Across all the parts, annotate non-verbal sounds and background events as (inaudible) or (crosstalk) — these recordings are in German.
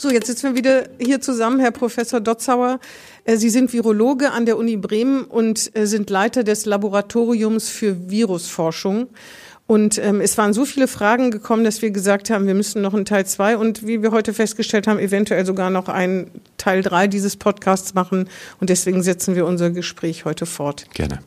So, jetzt sitzen wir wieder hier zusammen, Herr Professor Dotzauer. Äh, Sie sind Virologe an der Uni Bremen und äh, sind Leiter des Laboratoriums für Virusforschung. Und ähm, es waren so viele Fragen gekommen, dass wir gesagt haben, wir müssen noch einen Teil zwei und wie wir heute festgestellt haben, eventuell sogar noch einen Teil drei dieses Podcasts machen. Und deswegen setzen wir unser Gespräch heute fort. Gerne.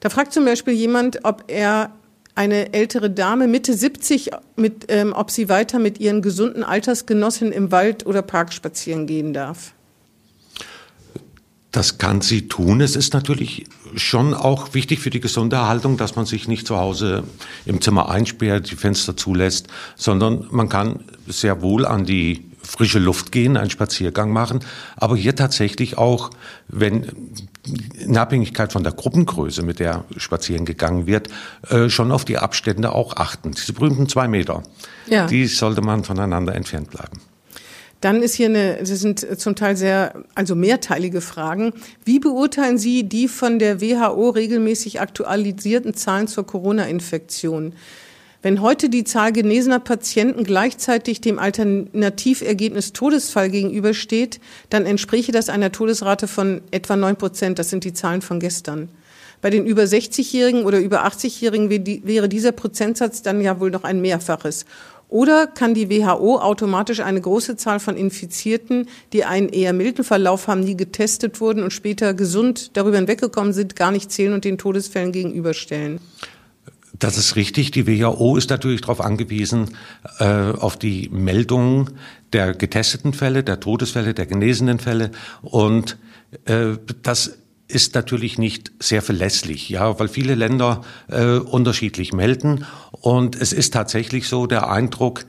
Da fragt zum Beispiel jemand, ob er eine ältere Dame Mitte 70, mit, ähm, ob sie weiter mit ihren gesunden Altersgenossinnen im Wald oder Park spazieren gehen darf. Das kann sie tun. Es ist natürlich schon auch wichtig für die gesunde Erhaltung, dass man sich nicht zu Hause im Zimmer einsperrt, die Fenster zulässt, sondern man kann sehr wohl an die frische Luft gehen, einen Spaziergang machen, aber hier tatsächlich auch, wenn in Abhängigkeit von der Gruppengröße, mit der spazieren gegangen wird, äh, schon auf die Abstände auch achten. Diese berühmten zwei Meter, ja. die sollte man voneinander entfernt bleiben. Dann ist hier eine, das sind zum Teil sehr, also mehrteilige Fragen. Wie beurteilen Sie die von der WHO regelmäßig aktualisierten Zahlen zur Corona-Infektion? Wenn heute die Zahl genesener Patienten gleichzeitig dem Alternativergebnis Todesfall gegenübersteht, dann entspräche das einer Todesrate von etwa neun Prozent. Das sind die Zahlen von gestern. Bei den über 60-Jährigen oder über 80-Jährigen wäre dieser Prozentsatz dann ja wohl noch ein Mehrfaches. Oder kann die WHO automatisch eine große Zahl von Infizierten, die einen eher milden Verlauf haben, nie getestet wurden und später gesund darüber hinweggekommen sind, gar nicht zählen und den Todesfällen gegenüberstellen? Das ist richtig. Die WHO ist natürlich darauf angewiesen, äh, auf die Meldungen der getesteten Fälle, der Todesfälle, der genesenen Fälle. Und äh, das ist natürlich nicht sehr verlässlich, ja, weil viele Länder äh, unterschiedlich melden. Und es ist tatsächlich so, der Eindruck,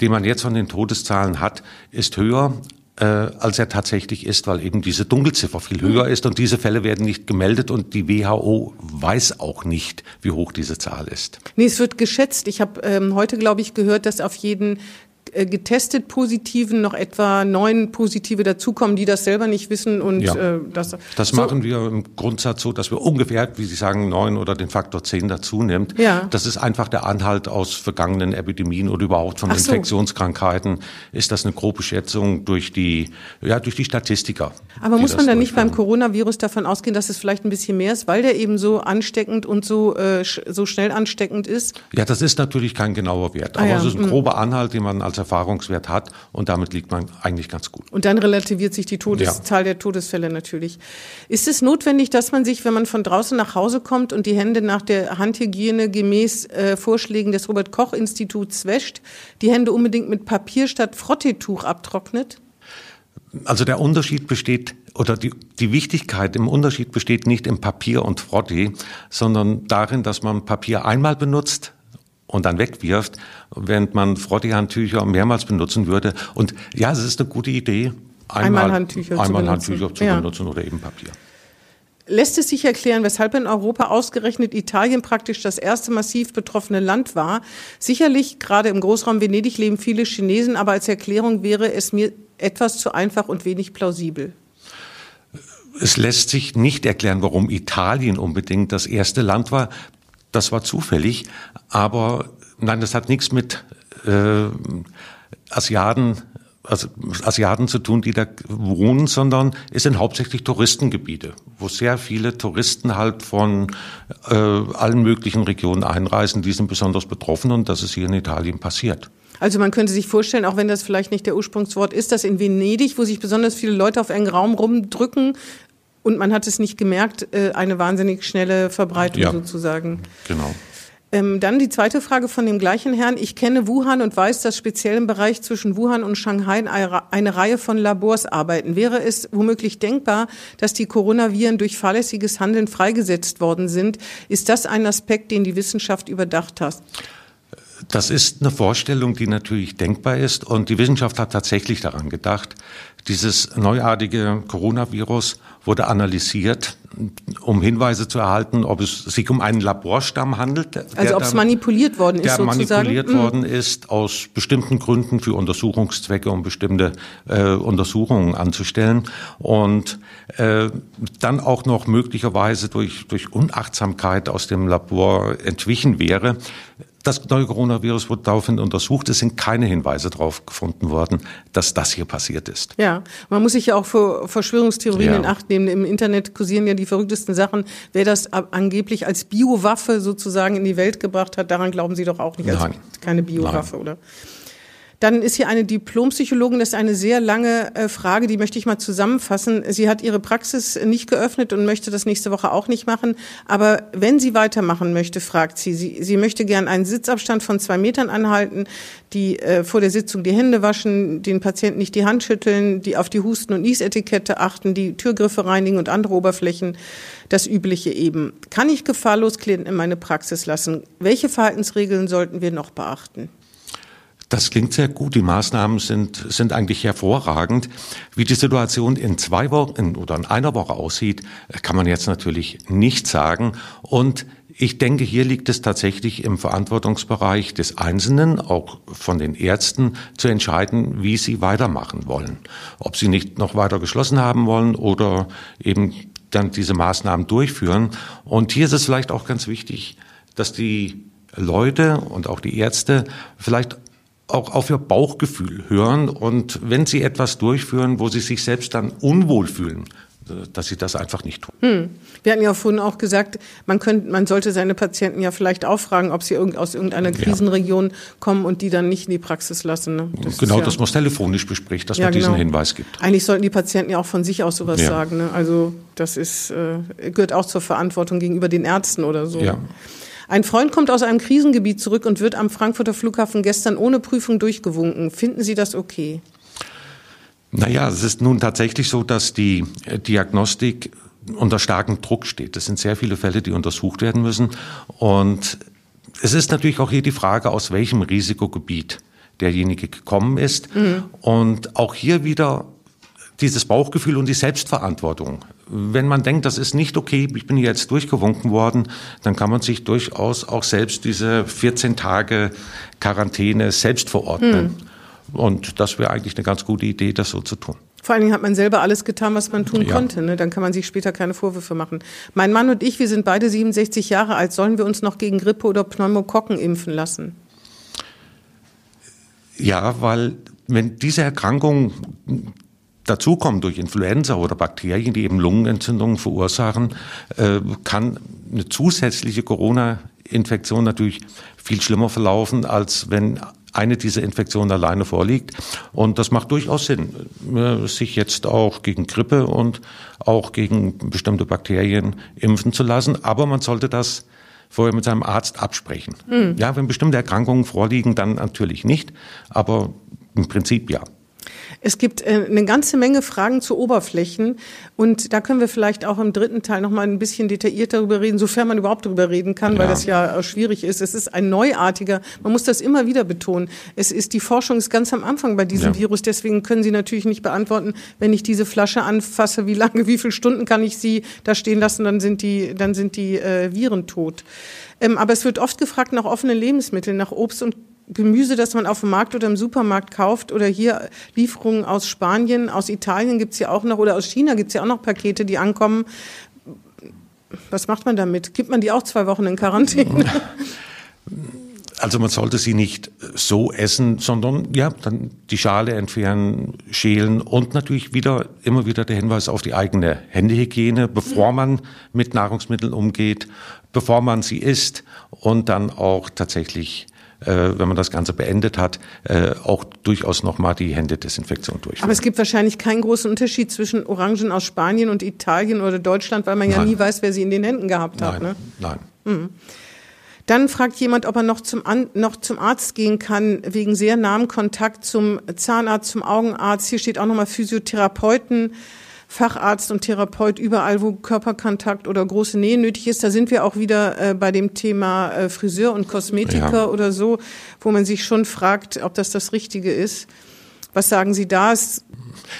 den man jetzt von den Todeszahlen hat, ist höher äh, als er tatsächlich ist, weil eben diese Dunkelziffer viel höher ist und diese Fälle werden nicht gemeldet und die WHO weiß auch nicht, wie hoch diese Zahl ist. Nee, es wird geschätzt. Ich habe ähm, heute, glaube ich, gehört, dass auf jeden getestet Positiven noch etwa neun Positive dazukommen, die das selber nicht wissen und ja. äh, das. Das so. machen wir im Grundsatz so, dass wir ungefähr, wie Sie sagen, neun oder den Faktor zehn dazu nimmt. Ja. Das ist einfach der Anhalt aus vergangenen Epidemien oder überhaupt von Ach Infektionskrankheiten. So. Ist das eine grobe Schätzung durch die, ja, durch die Statistiker? Aber muss man dann nicht beim Coronavirus davon ausgehen, dass es vielleicht ein bisschen mehr ist, weil der eben so ansteckend und so äh, so schnell ansteckend ist? Ja, das ist natürlich kein genauer Wert, ah aber ah, ja. es ist ein hm. grober Anhalt, den man als Erfahrungswert hat und damit liegt man eigentlich ganz gut. Und dann relativiert sich die Todeszahl ja. der Todesfälle natürlich. Ist es notwendig, dass man sich, wenn man von draußen nach Hause kommt und die Hände nach der Handhygiene gemäß äh, Vorschlägen des Robert Koch Instituts wäscht, die Hände unbedingt mit Papier statt Frottetuch abtrocknet? Also der Unterschied besteht oder die, die Wichtigkeit im Unterschied besteht nicht im Papier und Frottee, sondern darin, dass man Papier einmal benutzt, und dann wegwirft, während man Frottee-Handtücher mehrmals benutzen würde. Und ja, es ist eine gute Idee, einmal, einmal Handtücher, einmal zu, Handtücher benutzen. zu ja. benutzen oder eben Papier. Lässt es sich erklären, weshalb in Europa ausgerechnet Italien praktisch das erste massiv betroffene Land war? Sicherlich, gerade im Großraum Venedig leben viele Chinesen, aber als Erklärung wäre es mir etwas zu einfach und wenig plausibel. Es lässt sich nicht erklären, warum Italien unbedingt das erste Land war. Das war zufällig, aber nein, das hat nichts mit äh, Asiaten, also Asiaten zu tun, die da wohnen, sondern es sind hauptsächlich Touristengebiete, wo sehr viele Touristen halt von äh, allen möglichen Regionen einreisen. Die sind besonders betroffen und das ist hier in Italien passiert. Also man könnte sich vorstellen, auch wenn das vielleicht nicht der Ursprungswort ist, dass in Venedig, wo sich besonders viele Leute auf engen Raum rumdrücken, und man hat es nicht gemerkt, äh, eine wahnsinnig schnelle Verbreitung ja, sozusagen. Genau. Ähm, dann die zweite Frage von dem gleichen Herrn. Ich kenne Wuhan und weiß, dass speziell im Bereich zwischen Wuhan und Shanghai eine Reihe von Labors arbeiten. Wäre es womöglich denkbar, dass die Coronaviren durch fahrlässiges Handeln freigesetzt worden sind? Ist das ein Aspekt, den die Wissenschaft überdacht hat? Das ist eine Vorstellung, die natürlich denkbar ist. Und die Wissenschaft hat tatsächlich daran gedacht, dieses neuartige Coronavirus wurde analysiert, um Hinweise zu erhalten, ob es sich um einen Laborstamm handelt. Also ob es manipuliert worden ist, der sozusagen? manipuliert mhm. worden ist aus bestimmten Gründen für Untersuchungszwecke, um bestimmte äh, Untersuchungen anzustellen und äh, dann auch noch möglicherweise durch, durch Unachtsamkeit aus dem Labor entwichen wäre. Das neue Coronavirus wurde daraufhin untersucht. Es sind keine Hinweise darauf gefunden worden, dass das hier passiert ist. Ja, man muss sich ja auch vor Verschwörungstheorien ja. in Acht nehmen. Im Internet kursieren ja die verrücktesten Sachen. Wer das angeblich als Biowaffe sozusagen in die Welt gebracht hat, daran glauben Sie doch auch nicht. Also Nein. keine Biowaffe, oder? Dann ist hier eine Diplompsychologin, das ist eine sehr lange äh, Frage, die möchte ich mal zusammenfassen. Sie hat ihre Praxis nicht geöffnet und möchte das nächste Woche auch nicht machen. Aber wenn sie weitermachen möchte, fragt sie, sie, sie möchte gern einen Sitzabstand von zwei Metern anhalten, die äh, vor der Sitzung die Hände waschen, den Patienten nicht die Hand schütteln, die auf die Husten- und Niesetikette achten, die Türgriffe reinigen und andere Oberflächen das Übliche eben. Kann ich gefahrlos Klienten in meine Praxis lassen? Welche Verhaltensregeln sollten wir noch beachten? Das klingt sehr gut. Die Maßnahmen sind, sind eigentlich hervorragend. Wie die Situation in zwei Wochen oder in einer Woche aussieht, kann man jetzt natürlich nicht sagen. Und ich denke, hier liegt es tatsächlich im Verantwortungsbereich des Einzelnen, auch von den Ärzten, zu entscheiden, wie sie weitermachen wollen. Ob sie nicht noch weiter geschlossen haben wollen oder eben dann diese Maßnahmen durchführen. Und hier ist es vielleicht auch ganz wichtig, dass die Leute und auch die Ärzte vielleicht auch auf ihr Bauchgefühl hören und wenn sie etwas durchführen, wo sie sich selbst dann unwohl fühlen, dass sie das einfach nicht tun. Hm. Wir hatten ja vorhin auch gesagt, man, könnte, man sollte seine Patienten ja vielleicht auch fragen, ob sie aus irgendeiner Krisenregion ja. kommen und die dann nicht in die Praxis lassen. Ne? Das genau, ja, dass man es telefonisch bespricht, dass ja, man diesen genau. Hinweis gibt. Eigentlich sollten die Patienten ja auch von sich aus sowas sagen. Ne? Also das ist, äh, gehört auch zur Verantwortung gegenüber den Ärzten oder so. Ja. Ein Freund kommt aus einem Krisengebiet zurück und wird am Frankfurter Flughafen gestern ohne Prüfung durchgewunken. Finden Sie das okay? Naja, es ist nun tatsächlich so, dass die äh, Diagnostik unter starkem Druck steht. Es sind sehr viele Fälle, die untersucht werden müssen. Und es ist natürlich auch hier die Frage, aus welchem Risikogebiet derjenige gekommen ist. Mhm. Und auch hier wieder dieses Bauchgefühl und die Selbstverantwortung. Wenn man denkt, das ist nicht okay, ich bin jetzt durchgewunken worden, dann kann man sich durchaus auch selbst diese 14 Tage Quarantäne selbst verordnen. Hm. Und das wäre eigentlich eine ganz gute Idee, das so zu tun. Vor allen Dingen hat man selber alles getan, was man tun ja. konnte. Ne? Dann kann man sich später keine Vorwürfe machen. Mein Mann und ich, wir sind beide 67 Jahre alt. Sollen wir uns noch gegen Grippe oder Pneumokokken impfen lassen? Ja, weil wenn diese Erkrankung dazukommen durch Influenza oder Bakterien, die eben Lungenentzündungen verursachen, äh, kann eine zusätzliche Corona-Infektion natürlich viel schlimmer verlaufen, als wenn eine dieser Infektionen alleine vorliegt. Und das macht durchaus Sinn, äh, sich jetzt auch gegen Grippe und auch gegen bestimmte Bakterien impfen zu lassen. Aber man sollte das vorher mit seinem Arzt absprechen. Mhm. Ja, wenn bestimmte Erkrankungen vorliegen, dann natürlich nicht. Aber im Prinzip ja. Es gibt äh, eine ganze Menge Fragen zu Oberflächen und da können wir vielleicht auch im dritten Teil noch mal ein bisschen detailliert darüber reden, sofern man überhaupt darüber reden kann, ja. weil das ja schwierig ist. Es ist ein neuartiger, man muss das immer wieder betonen. Es ist die Forschung ist ganz am Anfang bei diesem ja. Virus, deswegen können Sie natürlich nicht beantworten, wenn ich diese Flasche anfasse, wie lange, wie viele Stunden kann ich sie da stehen lassen, dann sind die, dann sind die äh, Viren tot. Ähm, aber es wird oft gefragt nach offenen Lebensmitteln, nach Obst und Gemüse, das man auf dem Markt oder im Supermarkt kauft oder hier Lieferungen aus Spanien, aus Italien gibt's ja auch noch oder aus China gibt's ja auch noch Pakete, die ankommen. Was macht man damit? Gibt man die auch zwei Wochen in Quarantäne? (laughs) Also man sollte sie nicht so essen, sondern ja, dann die Schale entfernen, schälen und natürlich wieder immer wieder der Hinweis auf die eigene Händehygiene, bevor man mit Nahrungsmitteln umgeht, bevor man sie isst und dann auch tatsächlich äh, wenn man das Ganze beendet hat, äh, auch durchaus nochmal die Händedesinfektion durchführen. Aber es gibt wahrscheinlich keinen großen Unterschied zwischen Orangen aus Spanien und Italien oder Deutschland, weil man ja nie weiß, wer sie in den Händen gehabt hat. Nein, ne? nein. Mhm. Dann fragt jemand, ob er noch zum, noch zum Arzt gehen kann, wegen sehr nahem Kontakt zum Zahnarzt, zum Augenarzt. Hier steht auch nochmal Physiotherapeuten. Facharzt und Therapeut überall, wo Körperkontakt oder große Nähe nötig ist. Da sind wir auch wieder äh, bei dem Thema äh, Friseur und Kosmetiker ja. oder so, wo man sich schon fragt, ob das das Richtige ist. Was sagen Sie da?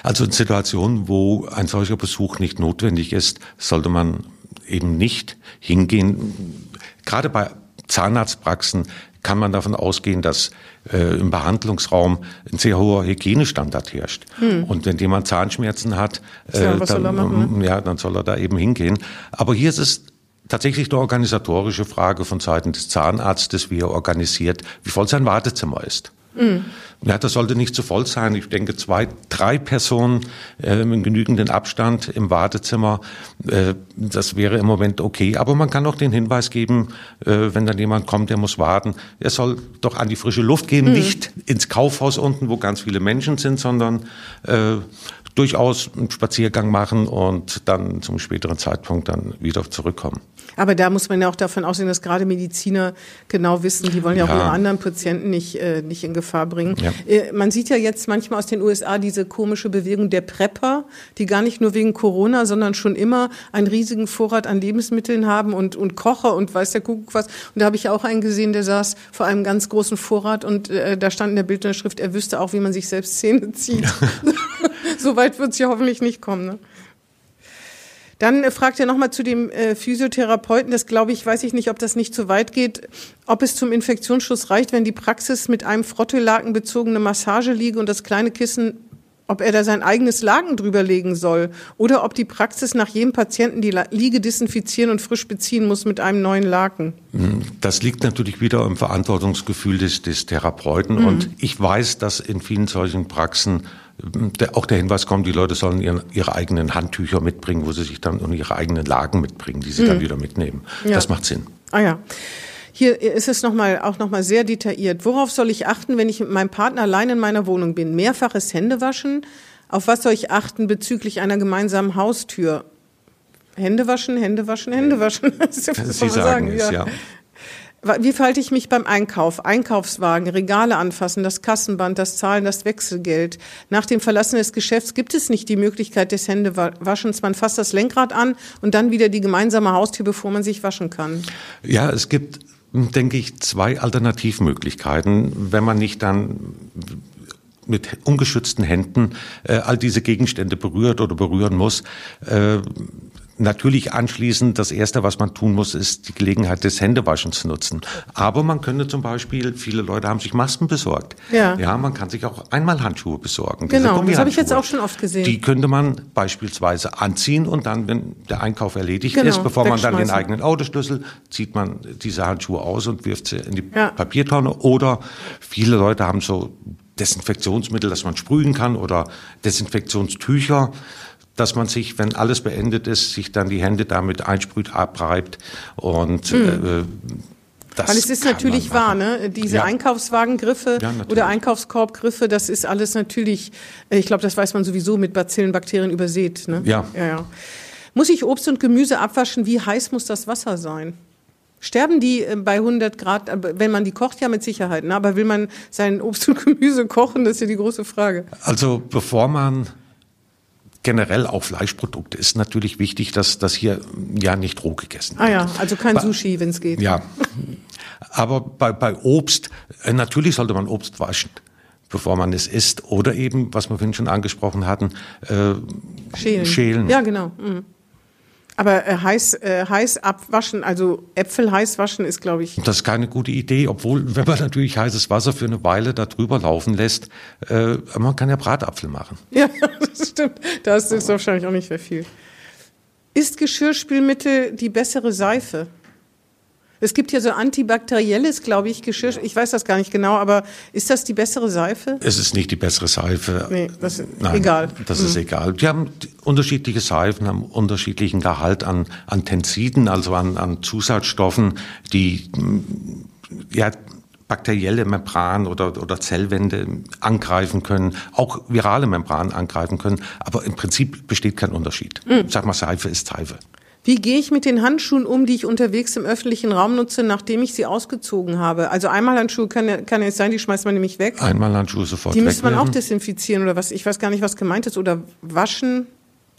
Also in Situationen, wo ein solcher Besuch nicht notwendig ist, sollte man eben nicht hingehen. Gerade bei Zahnarztpraxen kann man davon ausgehen, dass äh, im Behandlungsraum ein sehr hoher Hygienestandard herrscht. Hm. Und wenn jemand Zahnschmerzen hat, äh, dann, ja, dann soll er eben hingehen. Aber hier ist es tatsächlich eine organisatorische Frage von Seiten des Zahnarztes, wie er organisiert, wie voll sein Wartezimmer ist. Mhm. Ja, das sollte nicht zu voll sein. Ich denke, zwei, drei Personen äh, in genügenden Abstand im Wartezimmer, äh, das wäre im Moment okay. Aber man kann auch den Hinweis geben, äh, wenn dann jemand kommt, der muss warten, er soll doch an die frische Luft gehen, mhm. nicht ins Kaufhaus unten, wo ganz viele Menschen sind, sondern äh, durchaus einen Spaziergang machen und dann zum späteren Zeitpunkt dann wieder zurückkommen. Aber da muss man ja auch davon ausgehen, dass gerade Mediziner genau wissen, die wollen ja, ja. auch ihre anderen Patienten nicht, äh, nicht in Gefahr bringen. Ja. Äh, man sieht ja jetzt manchmal aus den USA diese komische Bewegung der Prepper, die gar nicht nur wegen Corona, sondern schon immer einen riesigen Vorrat an Lebensmitteln haben und, und Kocher und weiß der Kuckuck was. Und da habe ich auch einen gesehen, der saß vor einem ganz großen Vorrat und äh, da stand in der Bildschrift, er wüsste auch, wie man sich selbst Zähne zieht. Ja. (laughs) so weit wird es ja hoffentlich nicht kommen. Ne? Dann äh, fragt er nochmal zu dem äh, Physiotherapeuten, das glaube ich, weiß ich nicht, ob das nicht zu weit geht, ob es zum Infektionsschutz reicht, wenn die Praxis mit einem Frottelaken bezogene Massage liege und das kleine Kissen ob er da sein eigenes Laken drüber legen soll oder ob die Praxis nach jedem Patienten die Liege desinfizieren und frisch beziehen muss mit einem neuen Laken. Hm, das liegt natürlich wieder im Verantwortungsgefühl des, des Therapeuten mhm. und ich weiß, dass in vielen solchen Praxen der, auch der Hinweis kommt, die Leute sollen ihren, ihre eigenen Handtücher mitbringen, wo sie sich dann und ihre eigenen Lagen mitbringen, die sie mhm. dann wieder mitnehmen. Ja. Das macht Sinn. Ah ja. Hier ist es noch mal, auch nochmal sehr detailliert. Worauf soll ich achten, wenn ich mit meinem Partner allein in meiner Wohnung bin? Mehrfaches Händewaschen? Auf was soll ich achten bezüglich einer gemeinsamen Haustür? Hände waschen, Hände waschen, Hände waschen. (laughs) Das ist, Sie sagen, sagen es, ja. ja. Wie verhalte ich mich beim Einkauf? Einkaufswagen, Regale anfassen, das Kassenband, das Zahlen, das Wechselgeld. Nach dem Verlassen des Geschäfts gibt es nicht die Möglichkeit des Händewaschens. Man fasst das Lenkrad an und dann wieder die gemeinsame Haustür, bevor man sich waschen kann. Ja, es gibt, denke ich, zwei Alternativmöglichkeiten, wenn man nicht dann mit ungeschützten Händen äh, all diese Gegenstände berührt oder berühren muss. Äh, Natürlich anschließend, das Erste, was man tun muss, ist die Gelegenheit des Händewaschens nutzen. Aber man könnte zum Beispiel, viele Leute haben sich Masken besorgt. Ja. Ja, man kann sich auch einmal Handschuhe besorgen. Genau, das habe ich jetzt auch schon oft gesehen. Die könnte man beispielsweise anziehen und dann, wenn der Einkauf erledigt genau, ist, bevor man dann den eigenen Autoschlüssel, zieht man diese Handschuhe aus und wirft sie in die ja. Papiertonne. Oder viele Leute haben so Desinfektionsmittel, das man sprühen kann oder Desinfektionstücher dass man sich, wenn alles beendet ist, sich dann die Hände damit einsprüht, abreibt und mhm. äh, das Weil es ist natürlich wahr, ne? Diese ja. Einkaufswagengriffe ja, oder Einkaufskorbgriffe, das ist alles natürlich, ich glaube, das weiß man sowieso mit Bazillen, Bakterien übersät. Ne? Ja. ja, ja. Muss ich Obst und Gemüse abwaschen? Wie heiß muss das Wasser sein? Sterben die äh, bei 100 Grad, äh, wenn man die kocht, ja mit Sicherheit, ne? aber will man sein Obst und Gemüse kochen, das ist ja die große Frage. Also bevor man generell auch Fleischprodukte ist natürlich wichtig, dass das hier ja nicht roh gegessen wird. Ah ja, also kein bei, Sushi, wenn es geht. Ja, (laughs) aber bei, bei Obst, äh, natürlich sollte man Obst waschen bevor man es isst. Oder eben, was wir vorhin schon angesprochen hatten, äh, schälen. schälen. Ja, genau. Mhm. Aber äh, heiß, äh, heiß abwaschen, also Äpfel heiß waschen ist, glaube ich. Das ist keine gute Idee, obwohl, wenn man natürlich heißes Wasser für eine Weile da drüber laufen lässt, äh, man kann ja Bratapfel machen. (laughs) Ja, das stimmt. Da ist wahrscheinlich auch nicht mehr viel. Ist Geschirrspülmittel die bessere Seife? Es gibt ja so antibakterielles, glaube ich, Geschirr. Ich weiß das gar nicht genau, aber ist das die bessere Seife? Es ist nicht die bessere Seife. Nee, das ist Nein, egal. Das mhm. ist egal. Die haben unterschiedliche Seifen, haben unterschiedlichen Gehalt an, an Tensiden, also an, an Zusatzstoffen, die ja, bakterielle Membran oder, oder Zellwände angreifen können, auch virale Membranen angreifen können. Aber im Prinzip besteht kein Unterschied. Mhm. Sag mal, Seife ist Seife. Wie gehe ich mit den Handschuhen um, die ich unterwegs im öffentlichen Raum nutze, nachdem ich sie ausgezogen habe? Also Einmalhandschuhe kann, kann es sein, die schmeißt man nämlich weg. Einmalhandschuhe sofort Die müsste man auch desinfizieren oder was? Ich weiß gar nicht, was gemeint ist. Oder waschen.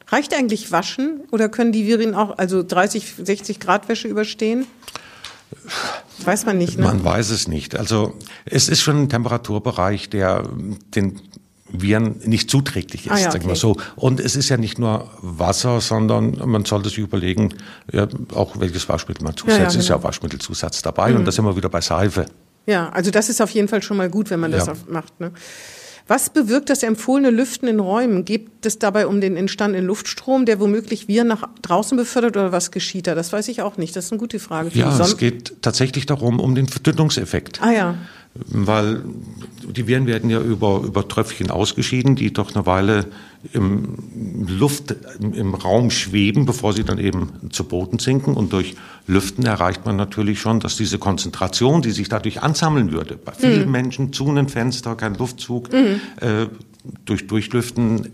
Reicht eigentlich waschen? Oder können die Viren auch also 30, 60 Grad Wäsche überstehen? Weiß man nicht. Ne? Man weiß es nicht. Also es ist schon ein Temperaturbereich, der den Viren nicht zuträglich ist, ah, ja, okay. sagen wir so. Und es ist ja nicht nur Wasser, sondern man sollte sich überlegen, ja, auch welches Waschmittel man zusetzt. Ja, ja, genau. ist ja genau. Waschmittelzusatz dabei mhm. und da sind wir wieder bei Seife. Ja, also das ist auf jeden Fall schon mal gut, wenn man das macht. Ne? Was bewirkt das empfohlene Lüften in Räumen? Geht es dabei um den entstandenen Luftstrom, der womöglich Viren nach draußen befördert oder was geschieht da? Das weiß ich auch nicht. Das ist eine gute Frage. ja, es geht tatsächlich darum, um den Verdünnungseffekt. Ah ja. Weil die Viren werden ja über, über Tröpfchen ausgeschieden, die doch eine Weile im Luft, im Raum schweben, bevor sie dann eben zu Boden sinken. Und durch Lüften erreicht man natürlich schon, dass diese Konzentration, die sich dadurch ansammeln würde, bei vielen mhm. Menschen zu einem Fenster, kein Luftzug, mhm. äh, durch Durchlüften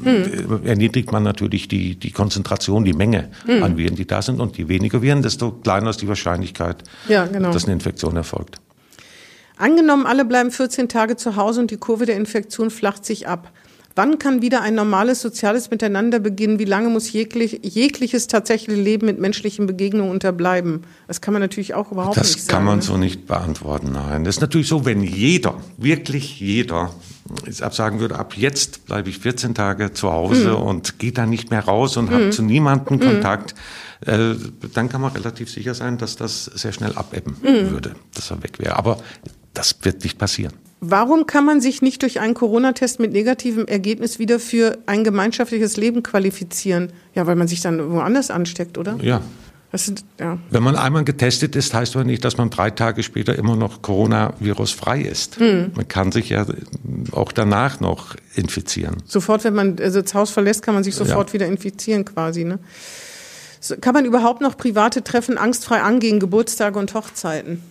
mhm. erniedrigt man natürlich die, die Konzentration, die Menge mhm. an Viren, die da sind. Und je weniger Viren, desto kleiner ist die Wahrscheinlichkeit, ja, genau. dass eine Infektion erfolgt. Angenommen, alle bleiben 14 Tage zu Hause und die Kurve der Infektion flacht sich ab. Wann kann wieder ein normales soziales Miteinander beginnen? Wie lange muss jeglich, jegliches tatsächliche Leben mit menschlichen Begegnungen unterbleiben? Das kann man natürlich auch überhaupt das nicht sagen. Das kann man ne? so nicht beantworten, nein. Das ist natürlich so, wenn jeder, wirklich jeder, jetzt absagen würde, ab jetzt bleibe ich 14 Tage zu Hause hm. und gehe dann nicht mehr raus und hm. habe zu niemandem hm. Kontakt, äh, dann kann man relativ sicher sein, dass das sehr schnell abebben hm. würde, dass er weg wäre. Aber das wird nicht passieren. Warum kann man sich nicht durch einen Corona-Test mit negativem Ergebnis wieder für ein gemeinschaftliches Leben qualifizieren? Ja, weil man sich dann woanders ansteckt, oder? Ja. Sind, ja. Wenn man einmal getestet ist, heißt aber nicht, dass man drei Tage später immer noch Coronavirus frei ist. Mhm. Man kann sich ja auch danach noch infizieren. Sofort, wenn man also das Haus verlässt, kann man sich sofort ja. wieder infizieren quasi. Ne? Kann man überhaupt noch private Treffen angstfrei angehen, Geburtstage und Hochzeiten?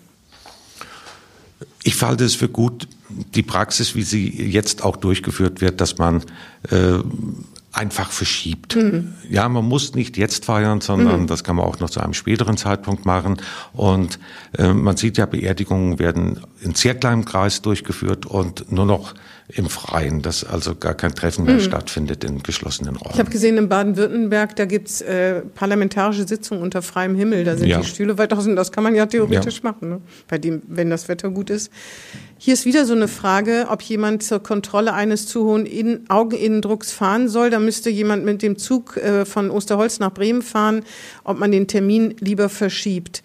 Ich halte es für gut, die Praxis, wie sie jetzt auch durchgeführt wird, dass man äh, einfach verschiebt. Mhm. Ja, man muss nicht jetzt feiern, sondern mhm. das kann man auch noch zu einem späteren Zeitpunkt machen. Und äh, man sieht ja, Beerdigungen werden in sehr kleinem Kreis durchgeführt und nur noch im Freien, dass also gar kein Treffen mehr mhm. stattfindet in geschlossenen Räumen. Ich habe gesehen, in Baden-Württemberg, da gibt's äh, parlamentarische Sitzungen unter freiem Himmel. Da sind ja. die Stühle weit außen. Das kann man ja theoretisch ja. machen, ne? bei dem, wenn das Wetter gut ist. Hier ist wieder so eine Frage, ob jemand zur Kontrolle eines zu hohen In Augeninnendrucks fahren soll. Da müsste jemand mit dem Zug äh, von Osterholz nach Bremen fahren, ob man den Termin lieber verschiebt.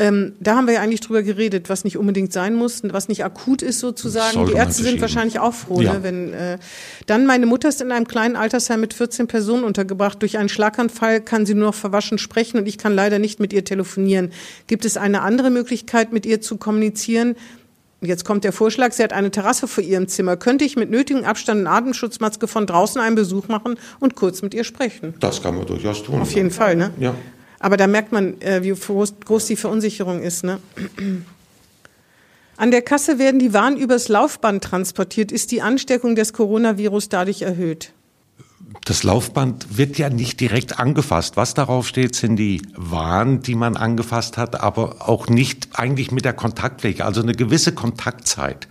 Ähm, da haben wir ja eigentlich drüber geredet, was nicht unbedingt sein muss, was nicht akut ist sozusagen. Die Ärzte sind wahrscheinlich auch froh, ja. ne, wenn äh, dann meine Mutter ist in einem kleinen Altersheim mit 14 Personen untergebracht. Durch einen Schlaganfall kann sie nur noch verwaschen sprechen und ich kann leider nicht mit ihr telefonieren. Gibt es eine andere Möglichkeit, mit ihr zu kommunizieren? Jetzt kommt der Vorschlag, sie hat eine Terrasse vor ihrem Zimmer. Könnte ich mit nötigem Abstand und Atemschutzmaske von draußen einen Besuch machen und kurz mit ihr sprechen? Das kann man durchaus tun. Auf jeden Fall, ne? Ja. Aber da merkt man, äh, wie groß die Verunsicherung ist. Ne? An der Kasse werden die Waren übers Laufband transportiert. Ist die Ansteckung des Coronavirus dadurch erhöht? Das Laufband wird ja nicht direkt angefasst. Was darauf steht, sind die Waren, die man angefasst hat, aber auch nicht eigentlich mit der Kontaktfläche, also eine gewisse Kontaktzeit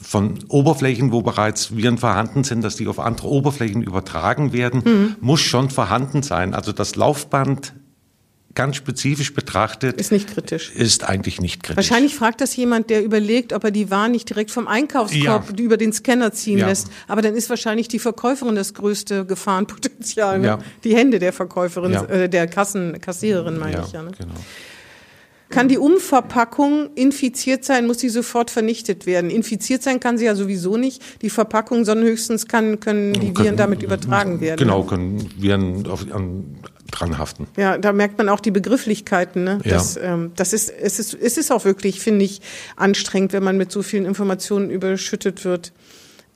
von Oberflächen, wo bereits Viren vorhanden sind, dass die auf andere Oberflächen übertragen werden, mhm. muss schon vorhanden sein. Also das Laufband ganz spezifisch betrachtet. Ist nicht kritisch. Ist eigentlich nicht kritisch. Wahrscheinlich fragt das jemand, der überlegt, ob er die Waren nicht direkt vom Einkaufskorb ja. über den Scanner ziehen ja. lässt. Aber dann ist wahrscheinlich die Verkäuferin das größte Gefahrenpotenzial. Ne? Ja. Die Hände der Verkäuferin, äh, der Kassen, Kassiererin meine ich ja. Ne? Genau. Kann die Umverpackung infiziert sein, muss sie sofort vernichtet werden. Infiziert sein kann sie ja sowieso nicht. Die Verpackung, sondern höchstens kann, können die Viren damit übertragen werden. Genau, können Viren auf, an, dran haften. Ja, da merkt man auch die Begrifflichkeiten. Ne? Ja. Das, ähm, das ist, es ist, es ist auch wirklich, finde ich, anstrengend, wenn man mit so vielen Informationen überschüttet wird.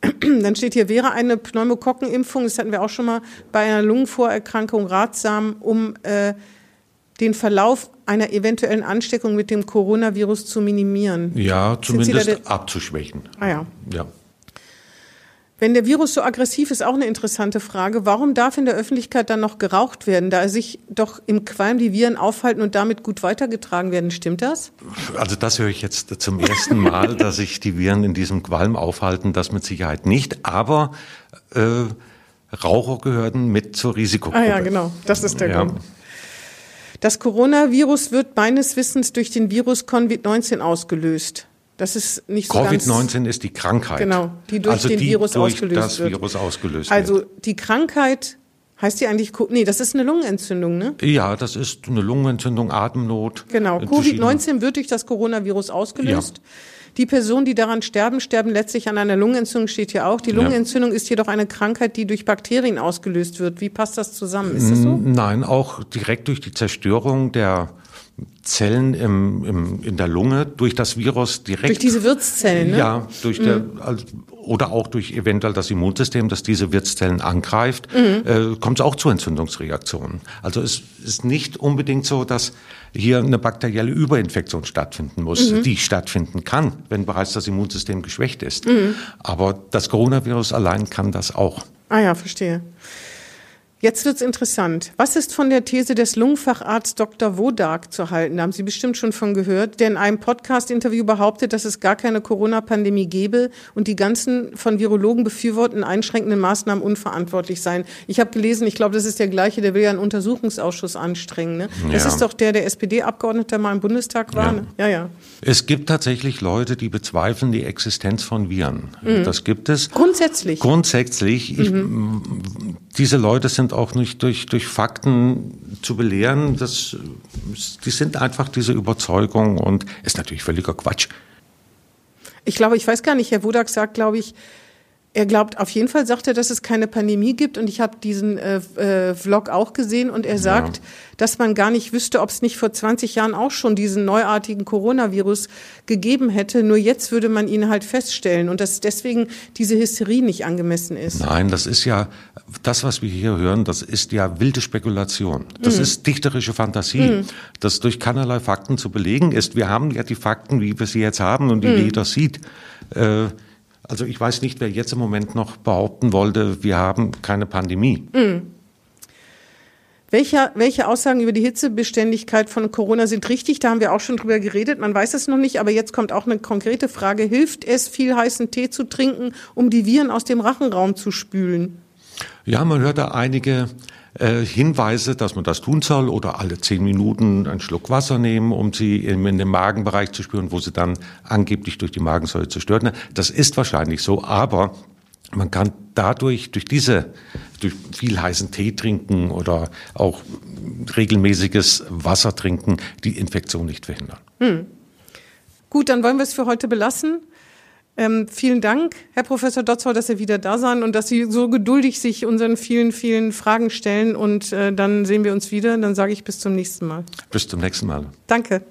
(clears throat) Dann steht hier, wäre eine Pneumokokkenimpfung, das hatten wir auch schon mal, bei einer Lungenvorerkrankung ratsam, um äh, den Verlauf einer eventuellen Ansteckung mit dem Coronavirus zu minimieren. Ja, zumindest abzuschwächen. Ah ja. Ja. Wenn der Virus so aggressiv ist, auch eine interessante Frage. Warum darf in der Öffentlichkeit dann noch geraucht werden, da sich doch im Qualm die Viren aufhalten und damit gut weitergetragen werden? Stimmt das? Also das höre ich jetzt zum ersten Mal, (laughs) dass sich die Viren in diesem Qualm aufhalten. Das mit Sicherheit nicht. Aber äh, Raucher gehören mit zur Risikogruppe. Ah ja, genau. Das ist der ja. Grund. Das Coronavirus wird meines Wissens durch den Virus Covid-19 ausgelöst. Das ist nicht so Covid-19 ist die Krankheit. Genau, die durch also den die Virus durch ausgelöst das wird. Virus ausgelöst also wird. die Krankheit heißt die eigentlich, nee, das ist eine Lungenentzündung, ne? Ja, das ist eine Lungenentzündung, Atemnot. Genau, Covid-19 wird durch das Coronavirus ausgelöst. Ja. Die Personen, die daran sterben, sterben letztlich an einer Lungenentzündung, steht hier auch. Die Lungenentzündung ja. ist jedoch eine Krankheit, die durch Bakterien ausgelöst wird. Wie passt das zusammen? Ist das so? Nein, auch direkt durch die Zerstörung der Zellen im, im, in der Lunge durch das Virus direkt. Durch diese Wirtszellen, ne? Ja, durch mhm. der, also, oder auch durch eventuell das Immunsystem, das diese Wirtszellen angreift, mhm. äh, kommt es auch zu Entzündungsreaktionen. Also es ist nicht unbedingt so, dass hier eine bakterielle Überinfektion stattfinden muss, mhm. die stattfinden kann, wenn bereits das Immunsystem geschwächt ist. Mhm. Aber das Coronavirus allein kann das auch. Ah ja, verstehe. Jetzt wird's interessant. Was ist von der These des Lungenfacharzt Dr. Wodak zu halten? Da haben Sie bestimmt schon von gehört, der in einem Podcast-Interview behauptet, dass es gar keine Corona-Pandemie gäbe und die ganzen von Virologen befürworteten einschränkenden Maßnahmen unverantwortlich seien. Ich habe gelesen, ich glaube, das ist der gleiche, der will ja einen Untersuchungsausschuss anstrengen. Ne? Das ja. ist doch der, der SPD-Abgeordnete, mal im Bundestag war. Ja. Ne? ja, ja. Es gibt tatsächlich Leute, die bezweifeln die Existenz von Viren. Mhm. Das gibt es. Grundsätzlich. Grundsätzlich. Ich, mhm. Diese Leute sind auch nicht durch, durch Fakten zu belehren. Das, die sind einfach diese Überzeugung und ist natürlich völliger Quatsch. Ich glaube, ich weiß gar nicht, Herr Wodak sagt, glaube ich, er glaubt, auf jeden Fall sagt er, dass es keine Pandemie gibt. Und ich habe diesen äh, äh, Vlog auch gesehen und er sagt, ja. dass man gar nicht wüsste, ob es nicht vor 20 Jahren auch schon diesen neuartigen Coronavirus gegeben hätte. Nur jetzt würde man ihn halt feststellen und dass deswegen diese Hysterie nicht angemessen ist. Nein, das ist ja, das, was wir hier hören, das ist ja wilde Spekulation. Das mhm. ist dichterische Fantasie, mhm. das durch keinerlei Fakten zu belegen ist. Wir haben ja die Fakten, wie wir sie jetzt haben und die mhm. jeder sieht. Äh, also ich weiß nicht, wer jetzt im Moment noch behaupten wollte, wir haben keine Pandemie. Mhm. Welche, welche Aussagen über die Hitzebeständigkeit von Corona sind richtig? Da haben wir auch schon drüber geredet. Man weiß es noch nicht, aber jetzt kommt auch eine konkrete Frage. Hilft es, viel heißen Tee zu trinken, um die Viren aus dem Rachenraum zu spülen? Ja, man hört da einige äh, Hinweise, dass man das tun soll oder alle zehn Minuten einen Schluck Wasser nehmen, um sie in, den Magenbereich zu spüren, wo sie dann angeblich durch die Magensäule zerstört werden. Das ist wahrscheinlich so, aber man kann dadurch, durch diese, durch viel heißen Tee trinken oder auch regelmäßiges Wasser trinken, die Infektion nicht verhindern. Hm. Gut, dann wollen wir es für heute belassen. Ähm, vielen Dank, Herr Professor Dotzau, dass Sie wieder da sind und dass Sie so geduldig sich unseren vielen, vielen Fragen stellen. Und äh, dann sehen wir uns wieder. Dann sage ich bis zum nächsten Mal. Bis zum nächsten Mal. Danke.